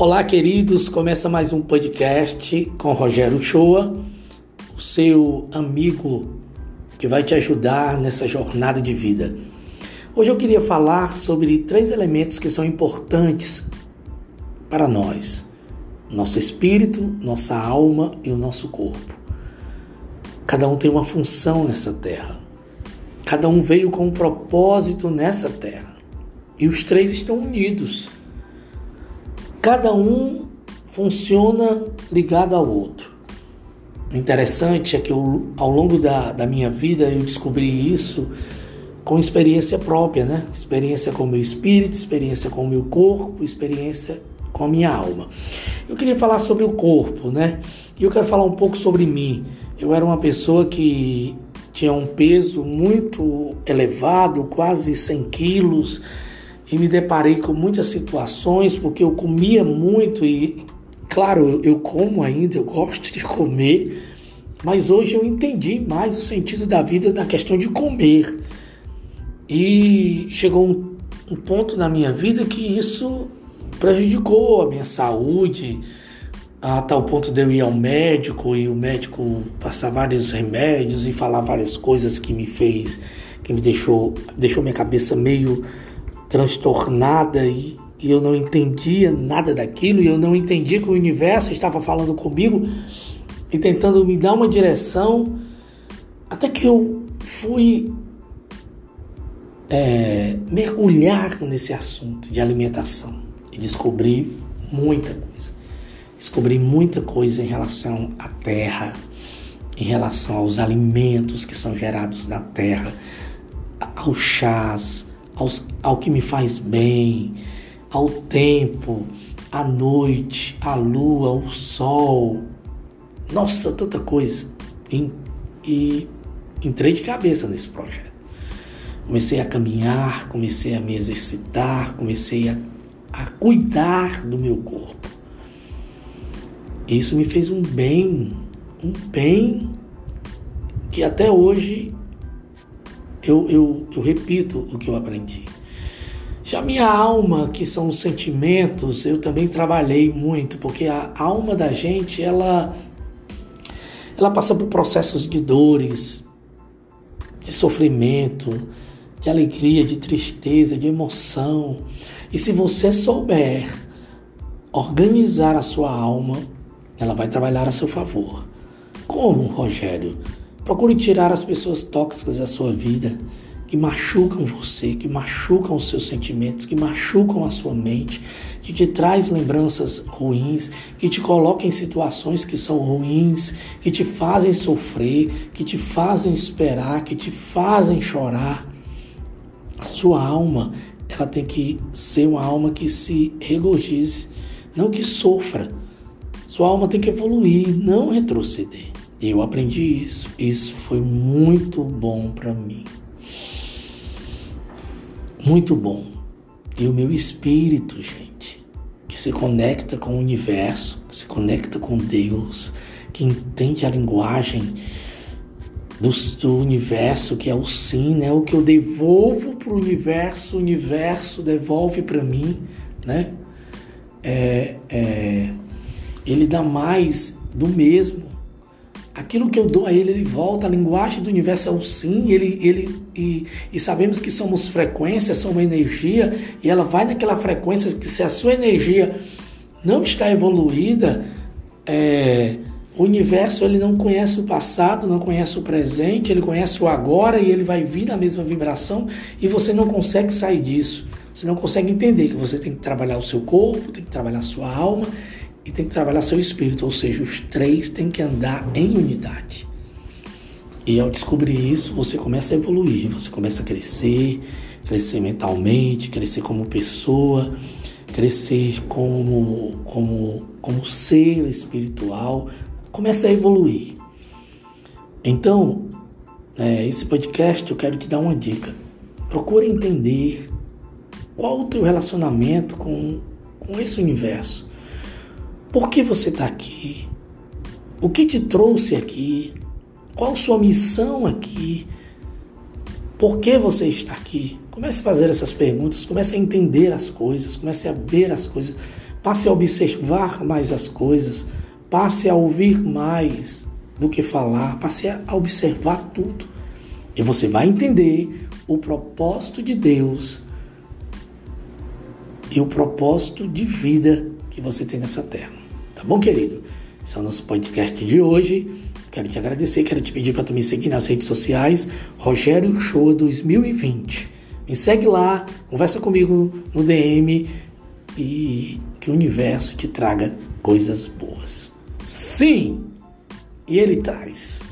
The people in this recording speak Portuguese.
Olá, queridos. Começa mais um podcast com Rogério Shoa, o seu amigo que vai te ajudar nessa jornada de vida. Hoje eu queria falar sobre três elementos que são importantes para nós: nosso espírito, nossa alma e o nosso corpo. Cada um tem uma função nessa terra. Cada um veio com um propósito nessa terra. E os três estão unidos Cada um funciona ligado ao outro. O interessante é que eu, ao longo da, da minha vida eu descobri isso com experiência própria, né? Experiência com o meu espírito, experiência com o meu corpo, experiência com a minha alma. Eu queria falar sobre o corpo, né? E eu quero falar um pouco sobre mim. Eu era uma pessoa que tinha um peso muito elevado, quase 100 quilos e me deparei com muitas situações porque eu comia muito e, claro, eu, como ainda, eu gosto de comer, mas hoje eu entendi mais o sentido da vida na questão de comer. E chegou um, um ponto na minha vida que isso prejudicou a minha saúde, a tal ponto de eu ir ao médico e o médico passar vários remédios e falar várias coisas que me fez, que me deixou, deixou minha cabeça meio transtornada e, e eu não entendia nada daquilo e eu não entendia que o universo estava falando comigo e tentando me dar uma direção até que eu fui é, mergulhar nesse assunto de alimentação e descobri muita coisa. Descobri muita coisa em relação à terra, em relação aos alimentos que são gerados na terra, aos chás, aos, ao que me faz bem, ao tempo, à noite, à lua, ao sol. Nossa, tanta coisa. E, e entrei de cabeça nesse projeto. Comecei a caminhar, comecei a me exercitar, comecei a, a cuidar do meu corpo. Isso me fez um bem, um bem que até hoje eu, eu, eu repito o que eu aprendi. Já minha alma, que são os sentimentos, eu também trabalhei muito, porque a alma da gente, ela, ela passa por processos de dores, de sofrimento, de alegria, de tristeza, de emoção. E se você souber organizar a sua alma, ela vai trabalhar a seu favor. Como, Rogério? Procure tirar as pessoas tóxicas da sua vida, que machucam você, que machucam os seus sentimentos, que machucam a sua mente, que te traz lembranças ruins, que te coloca em situações que são ruins, que te fazem sofrer, que te fazem esperar, que te fazem chorar. A sua alma, ela tem que ser uma alma que se regozije, não que sofra. Sua alma tem que evoluir, não retroceder. Eu aprendi isso. Isso foi muito bom para mim. Muito bom. E o meu espírito, gente, que se conecta com o universo, que se conecta com Deus, que entende a linguagem do, do universo, que é o sim, né? O que eu devolvo para o universo, o universo devolve para mim, né? É, é, ele dá mais do mesmo aquilo que eu dou a ele, ele volta. A linguagem do universo é o sim, ele, ele, e, e sabemos que somos frequência, somos energia, e ela vai naquela frequência que se a sua energia não está evoluída, é, o universo ele não conhece o passado, não conhece o presente, ele conhece o agora e ele vai vir na mesma vibração e você não consegue sair disso. Você não consegue entender que você tem que trabalhar o seu corpo, tem que trabalhar a sua alma e tem que trabalhar seu espírito, ou seja, os três têm que andar em unidade. E ao descobrir isso, você começa a evoluir, você começa a crescer, crescer mentalmente, crescer como pessoa, crescer como, como, como ser espiritual, começa a evoluir. Então, é, esse podcast eu quero te dar uma dica. Procure entender qual o teu relacionamento com, com esse universo. Por que você está aqui? O que te trouxe aqui? Qual sua missão aqui? Por que você está aqui? Comece a fazer essas perguntas, comece a entender as coisas, comece a ver as coisas. passe a observar mais as coisas, passe a ouvir mais do que falar, passe a observar tudo. E você vai entender o propósito de Deus e o propósito de vida que você tem nessa terra. Tá bom, querido? Esse é o nosso podcast de hoje. Quero te agradecer, quero te pedir para tu me seguir nas redes sociais, Rogério Show 2020. Me segue lá, conversa comigo no DM e que o universo te traga coisas boas. Sim, e ele traz.